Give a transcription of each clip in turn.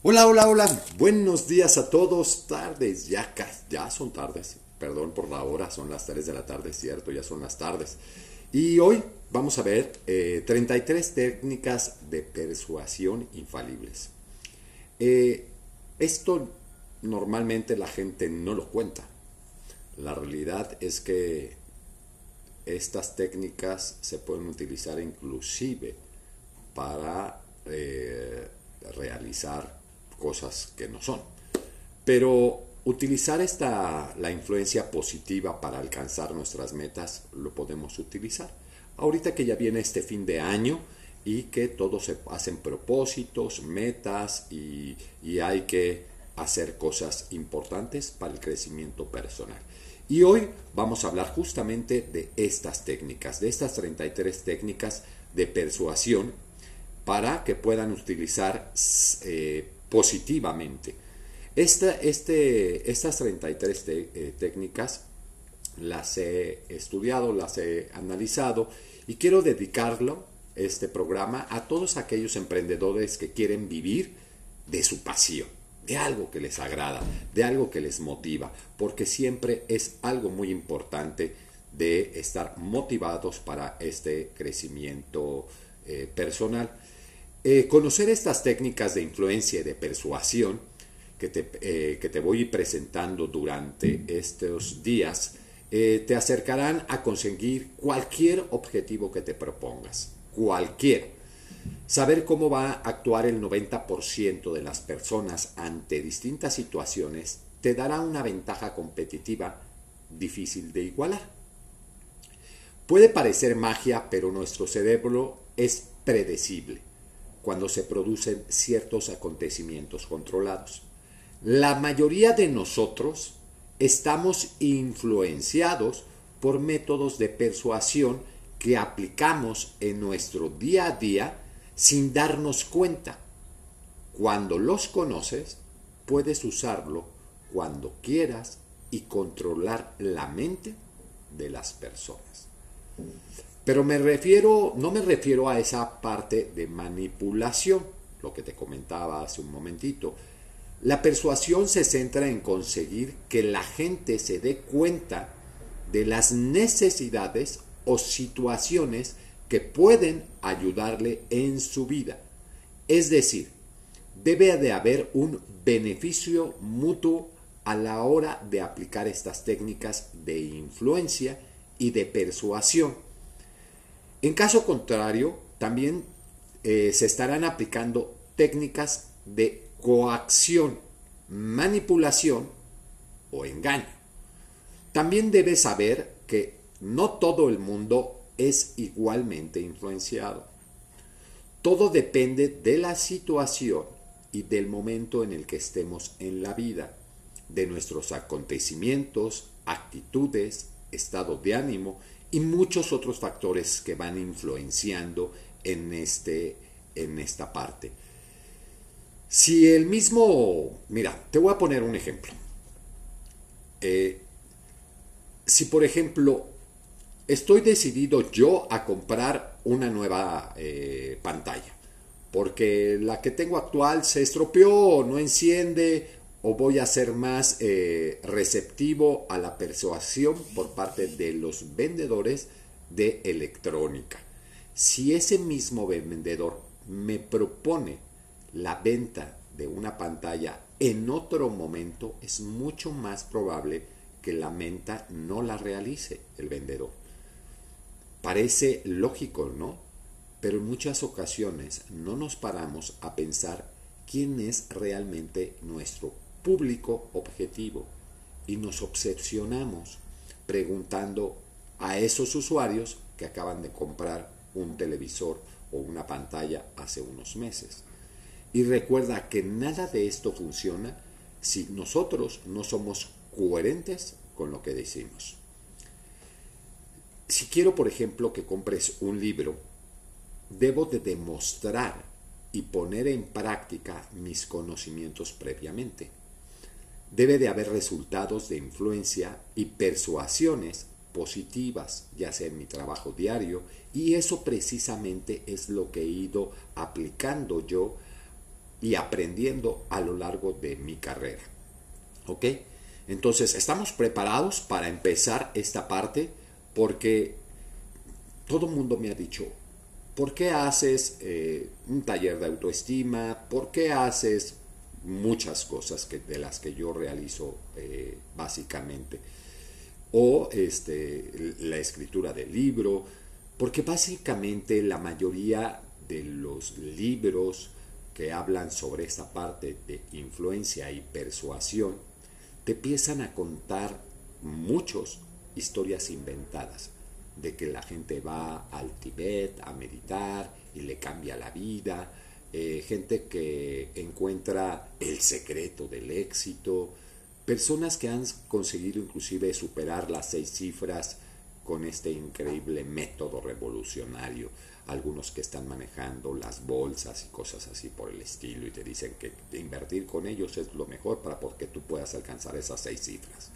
Hola, hola, hola. Buenos días a todos. Tardes, ya, ya son tardes. Perdón por la hora, son las 3 de la tarde, cierto, ya son las tardes. Y hoy vamos a ver 33 eh, técnicas de persuasión infalibles. Eh, esto normalmente la gente no lo cuenta. La realidad es que estas técnicas se pueden utilizar inclusive para eh, realizar cosas que no son. Pero utilizar esta, la influencia positiva para alcanzar nuestras metas lo podemos utilizar. Ahorita que ya viene este fin de año y que todos se hacen propósitos, metas y, y hay que hacer cosas importantes para el crecimiento personal. Y hoy vamos a hablar justamente de estas técnicas, de estas 33 técnicas de persuasión para que puedan utilizar eh, positivamente. Esta, este, estas 33 eh, técnicas las he estudiado, las he analizado y quiero dedicarlo, este programa, a todos aquellos emprendedores que quieren vivir de su pasión, de algo que les agrada, de algo que les motiva, porque siempre es algo muy importante de estar motivados para este crecimiento eh, personal. Eh, conocer estas técnicas de influencia y de persuasión que te, eh, que te voy presentando durante estos días eh, te acercarán a conseguir cualquier objetivo que te propongas, cualquier. Saber cómo va a actuar el 90% de las personas ante distintas situaciones te dará una ventaja competitiva difícil de igualar. Puede parecer magia, pero nuestro cerebro es predecible cuando se producen ciertos acontecimientos controlados. La mayoría de nosotros estamos influenciados por métodos de persuasión que aplicamos en nuestro día a día sin darnos cuenta. Cuando los conoces, puedes usarlo cuando quieras y controlar la mente de las personas. Pero me refiero, no me refiero a esa parte de manipulación, lo que te comentaba hace un momentito. La persuasión se centra en conseguir que la gente se dé cuenta de las necesidades o situaciones que pueden ayudarle en su vida. Es decir, debe de haber un beneficio mutuo a la hora de aplicar estas técnicas de influencia y de persuasión en caso contrario, también eh, se estarán aplicando técnicas de coacción, manipulación o engaño. También debes saber que no todo el mundo es igualmente influenciado. Todo depende de la situación y del momento en el que estemos en la vida, de nuestros acontecimientos, actitudes, estado de ánimo y muchos otros factores que van influenciando en, este, en esta parte. Si el mismo, mira, te voy a poner un ejemplo. Eh, si por ejemplo estoy decidido yo a comprar una nueva eh, pantalla, porque la que tengo actual se estropeó, no enciende o voy a ser más eh, receptivo a la persuasión por parte de los vendedores de electrónica. Si ese mismo vendedor me propone la venta de una pantalla en otro momento, es mucho más probable que la venta no la realice el vendedor. Parece lógico, ¿no? Pero en muchas ocasiones no nos paramos a pensar quién es realmente nuestro público objetivo y nos obsesionamos preguntando a esos usuarios que acaban de comprar un televisor o una pantalla hace unos meses. Y recuerda que nada de esto funciona si nosotros no somos coherentes con lo que decimos. Si quiero, por ejemplo, que compres un libro, debo de demostrar y poner en práctica mis conocimientos previamente debe de haber resultados de influencia y persuasiones positivas, ya sea en mi trabajo diario, y eso precisamente es lo que he ido aplicando yo y aprendiendo a lo largo de mi carrera. ¿Ok? Entonces, estamos preparados para empezar esta parte porque todo el mundo me ha dicho, ¿por qué haces eh, un taller de autoestima? ¿Por qué haces muchas cosas que, de las que yo realizo eh, básicamente? O este, la escritura del libro, porque básicamente la mayoría de los libros que hablan sobre esta parte de influencia y persuasión te empiezan a contar muchos historias inventadas de que la gente va al Tibet a meditar y le cambia la vida, eh, gente que encuentra el secreto del éxito, personas que han conseguido inclusive superar las seis cifras con este increíble método revolucionario algunos que están manejando las bolsas y cosas así por el estilo y te dicen que invertir con ellos es lo mejor para que tú puedas alcanzar esas seis cifras.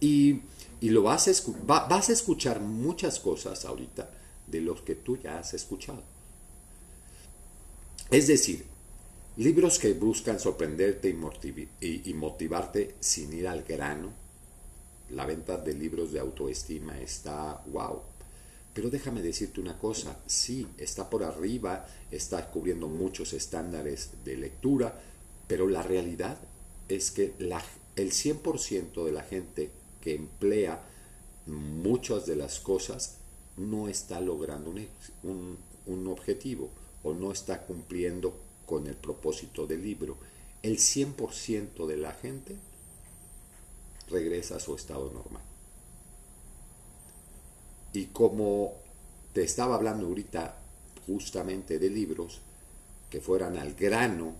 Y, lo vas a, vas a escuchar muchas cosas ahorita de los que tú ya has escuchado. Es decir, libros que buscan sorprenderte y, motivarte sin ir al grano. La venta de libros de autoestima está wow pero déjame decirte una cosa, sí, está por arriba, está cubriendo muchos estándares de lectura, pero la realidad es que la, el 100% de la gente que emplea muchas de las cosas no está logrando un objetivo o no está cumpliendo con el propósito del libro. El 100% de la gente regresa a su estado normal. Y como te estaba hablando ahorita justamente de libros que fueran al grano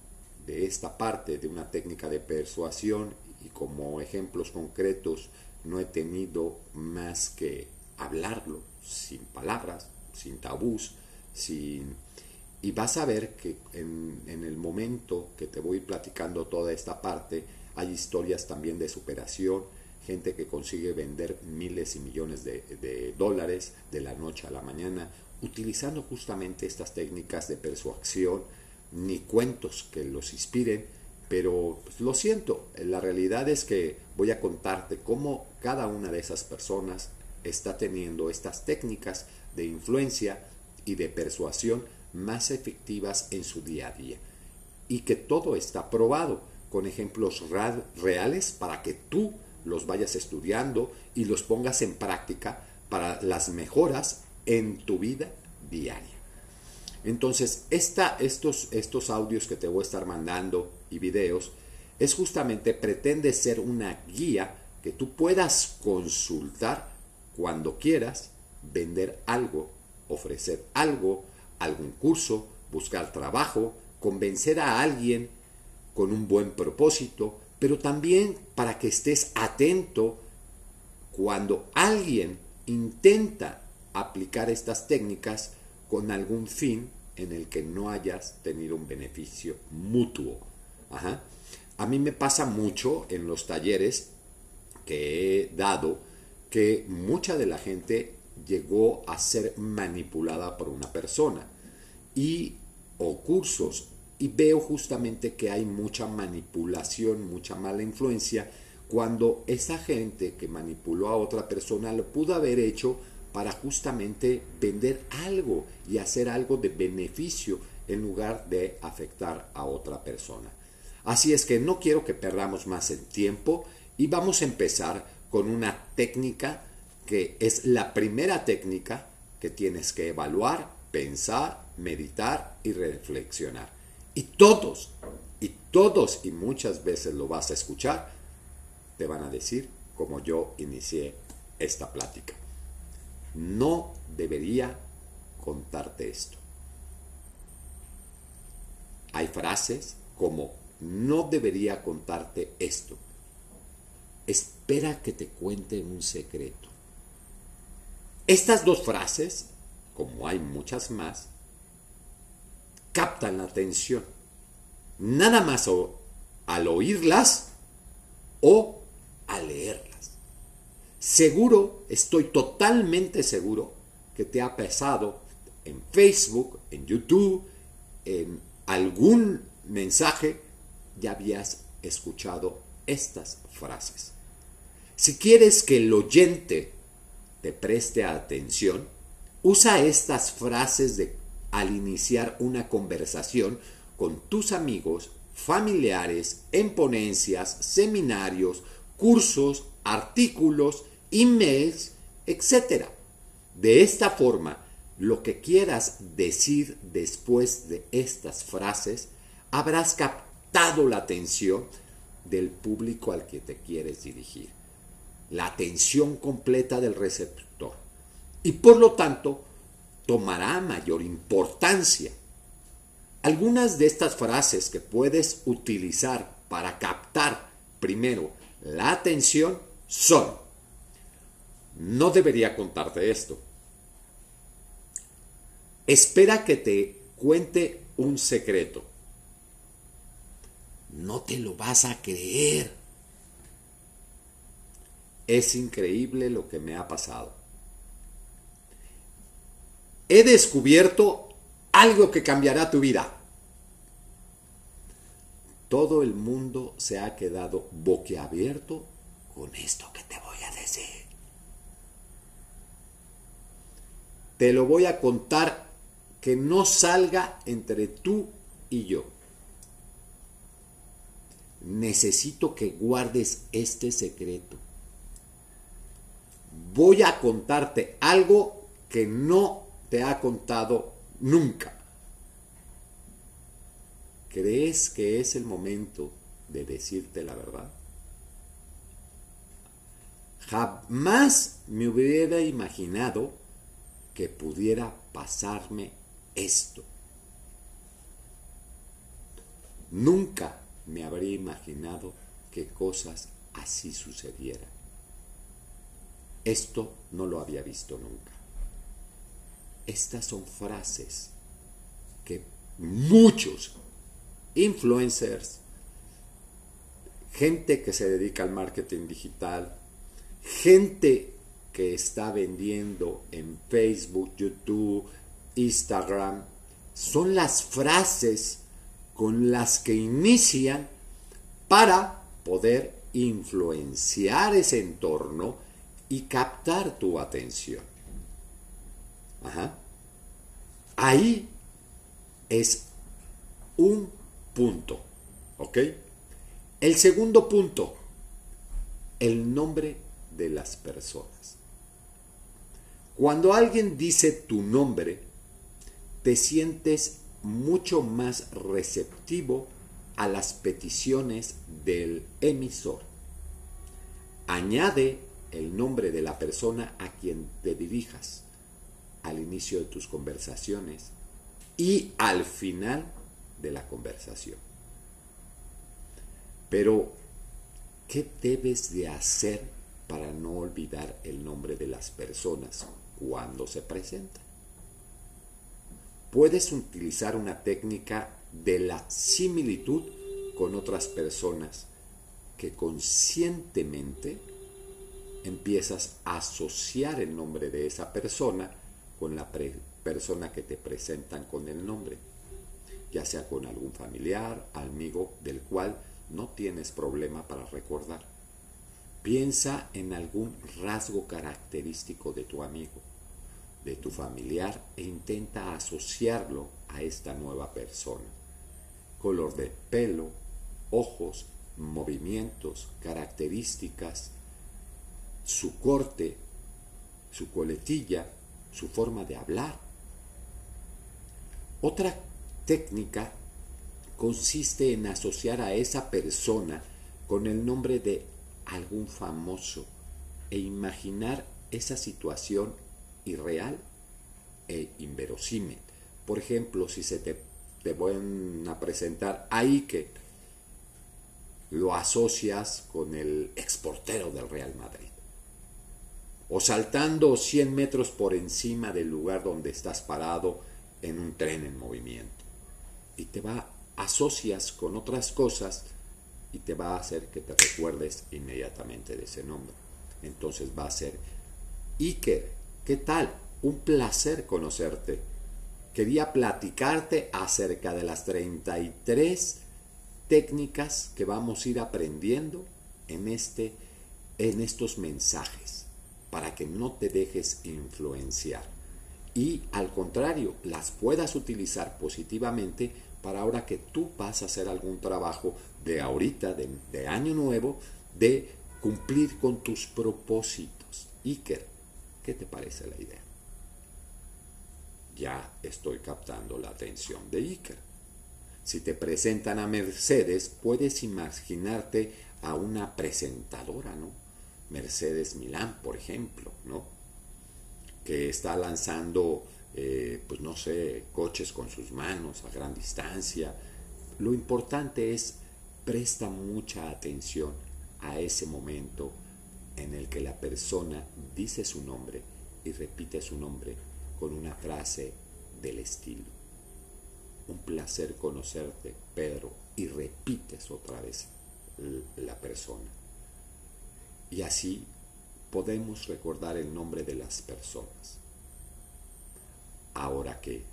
de esta parte de una técnica de persuasión y como ejemplos concretos no he tenido más que hablarlo sin palabras, sin tabús, sin... Y vas a ver que en, el momento que te voy platicando toda esta parte, hay historias también de superación, gente que consigue vender miles y millones de, dólares de la noche a la mañana, utilizando justamente estas técnicas de persuasión, ni cuentos que los inspiren, pero pues, lo siento, la realidad es que voy a contarte cómo cada una de esas personas está teniendo estas técnicas de influencia y de persuasión más efectivas en su día a día. Y que todo está probado con ejemplos reales para que tú los vayas estudiando y los pongas en práctica para las mejoras en tu vida diaria. Entonces, esta, estos, estos audios que te voy a estar mandando y videos es justamente, pretende ser una guía que tú puedas consultar cuando quieras vender algo, ofrecer algo, algún curso, buscar trabajo, convencer a alguien con un buen propósito, pero también para que estés atento cuando alguien intenta aplicar estas técnicas con algún fin en el que no hayas tenido un beneficio mutuo. A mí me pasa mucho en los talleres que he dado que mucha de la gente llegó a ser manipulada por una persona y o cursos y veo justamente que hay mucha manipulación, mucha mala influencia, cuando esa gente que manipuló a otra persona lo pudo haber hecho para justamente vender algo y hacer algo de beneficio en lugar de afectar a otra persona. Así es que no quiero que perdamos más el tiempo y vamos a empezar con una técnica que es la primera técnica que tienes que evaluar, pensar, meditar y reflexionar. Y todos, y todos, y muchas veces lo vas a escuchar, te van a decir como yo inicié esta plática. No debería contarte esto. Hay frases como no debería contarte esto. Espera que te cuente un secreto. Estas dos frases, como hay muchas más, captan la atención. Nada más al oírlas o al leerlas. Seguro, estoy totalmente seguro que te ha pasado en Facebook, en YouTube, en algún mensaje ya habías escuchado estas frases. Si quieres que el oyente te preste atención, usa estas frases al iniciar una conversación con tus amigos, familiares, en ponencias, seminarios, cursos, artículos, emails, etc. De esta forma, lo que quieras decir después de estas frases, habrás captado la atención del público al que te quieres dirigir, la atención completa del receptor. Y por lo tanto, tomará mayor importancia. Algunas de estas frases que puedes utilizar para captar primero la atención son, no debería contarte esto. Espera que te cuente un secreto. No te lo vas a creer. Es increíble lo que me ha pasado. He descubierto algo que cambiará tu vida. Todo el mundo se ha quedado boquiabierto con esto que te voy a decir. Te lo voy a contar que no salga entre tú y yo. Necesito que guardes este secreto. Voy a contarte algo que no te ha contado nunca. ¿Crees que es el momento de decirte la verdad? Jamás me hubiera imaginado que pudiera pasarme esto. Nunca me habría imaginado que cosas así sucedieran. Esto no lo había visto nunca. Estas son frases que muchos influencers, gente que se dedica al marketing digital, gente que está vendiendo en Facebook, YouTube, Instagram, son las frases con las que inician para poder influenciar ese entorno y captar tu atención. Ahí es un punto. ¿Ok? El segundo punto, el nombre de las personas. Cuando alguien dice tu nombre, te sientes mucho más receptivo a las peticiones del emisor. Añade el nombre de la persona a quien te dirijas al inicio de tus conversaciones y al final de la conversación. Pero, ¿qué debes de hacer para no olvidar el nombre de las personas cuando se presentan? puedes utilizar una técnica de la similitud con otras personas que conscientemente empiezas a asociar el nombre de esa persona con la persona que te presentan con el nombre, ya sea con algún familiar, amigo del cual no tienes problema para recordar. Piensa en algún rasgo característico de tu amigo de tu familiar e intenta asociarlo a esta nueva persona. Color de pelo, ojos, movimientos, características, su corte, su coletilla, su forma de hablar. Otra técnica consiste en asociar a esa persona con el nombre de algún famoso e imaginar esa situación irreal e inverosímil. Por ejemplo, si se te, te van a presentar a Ike, lo asocias con el exportero del Real Madrid. O saltando 100 metros por encima del lugar donde estás parado en un tren en movimiento. Y te va, asocias con otras cosas y te va a hacer que te recuerdes inmediatamente de ese nombre. Entonces va a ser Iker, ¿Qué tal? Un placer conocerte. quería platicarte acerca de las 33 técnicas que vamos a ir aprendiendo en, este, en estos mensajes para que no te dejes influenciar y al contrario las puedas utilizar positivamente para ahora que tú vas a hacer algún trabajo de ahorita, de, año nuevo, de cumplir con tus propósitos. Iker, ¿qué te parece la idea? Ya estoy captando la atención de Iker. Si te presentan a Mercedes, puedes imaginarte a una presentadora, ¿no? Mercedes Milán, por ejemplo, ¿no? Que está lanzando, eh, pues no sé, coches con sus manos a gran distancia. Lo importante es, presta mucha atención a ese momento en el que la persona dice su nombre y repite su nombre con una frase del estilo un placer conocerte, Pedro, y repites otra vez la persona. Y así podemos recordar el nombre de las personas. Ahora que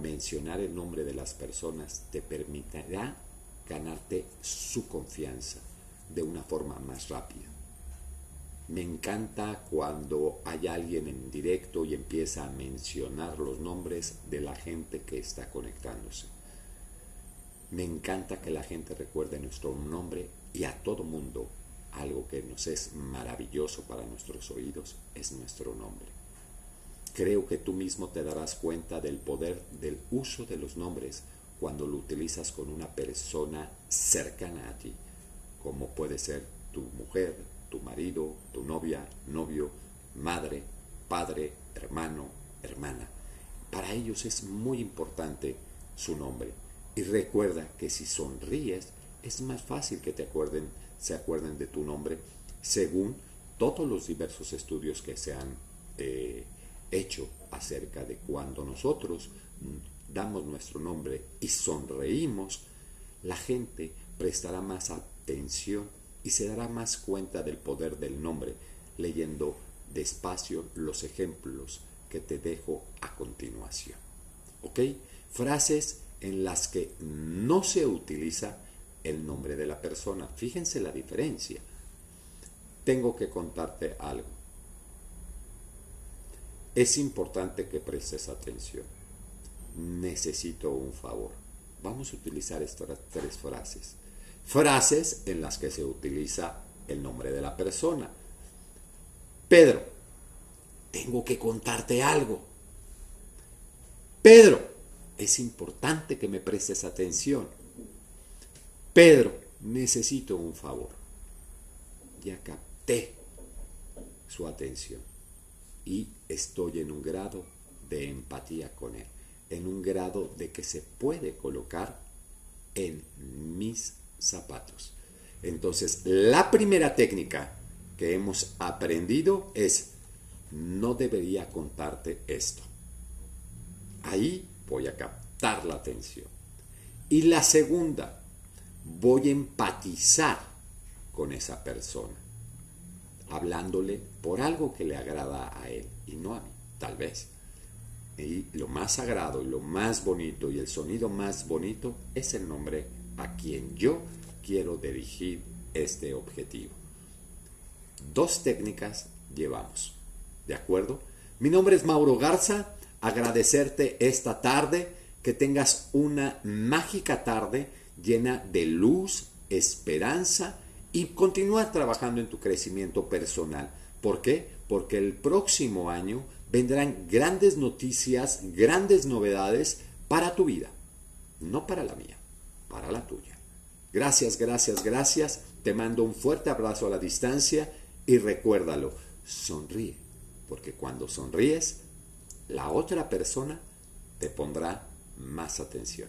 mencionar el nombre de las personas te permitirá ganarte su confianza de una forma más rápida. Me encanta cuando hay alguien en directo y empieza a mencionar los nombres de la gente que está conectándose. Me encanta que la gente recuerde nuestro nombre y a todo mundo algo que nos es maravilloso para nuestros oídos es nuestro nombre. Creo que tú mismo te darás cuenta del poder del uso de los nombres cuando lo utilizas con una persona cercana a ti, como puede ser tu mujer, tu marido, tu novia, novio, madre, padre, hermano, hermana. Para ellos es muy importante su nombre. Y recuerda que si sonríes, es más fácil que te acuerden, se acuerden de tu nombre, según todos los diversos estudios que se han eh, hecho acerca de cuando nosotros damos nuestro nombre y sonreímos, la gente prestará más atención y se dará más cuenta del poder del nombre leyendo despacio los ejemplos que te dejo a continuación. ¿Ok? Frases en las que no se utiliza el nombre de la persona. Fíjense la diferencia. Tengo que contarte algo. Es importante que prestes atención. Necesito un favor. Vamos a utilizar estas tres frases frases en las que se utiliza el nombre de la persona. Pedro, tengo que contarte algo. Pedro, es importante que me prestes atención. Pedro, necesito un favor. Ya capté su atención y estoy en un grado de empatía con él, en un grado de que se puede colocar en mis zapatos. Entonces, la primera técnica que hemos aprendido es, no debería contarte esto. Ahí voy a captar la atención. Y la segunda, voy a empatizar con esa persona, hablándole por algo que le agrada a él y no a mí, tal vez. Y lo más sagrado y lo más bonito y el sonido más bonito es el nombre a quien yo quiero dirigir este objetivo. Dos técnicas llevamos. ¿De acuerdo? Mi nombre es Mauro Garza. Agradecerte esta tarde. Que tengas una mágica tarde llena de luz, esperanza y continuar trabajando en tu crecimiento personal. ¿Por qué? Porque el próximo año vendrán grandes noticias, grandes novedades para tu vida, no para la mía para la tuya. Gracias, gracias, gracias. Te mando un fuerte abrazo a la distancia y recuérdalo, sonríe, porque cuando sonríes, la otra persona te pondrá más atención.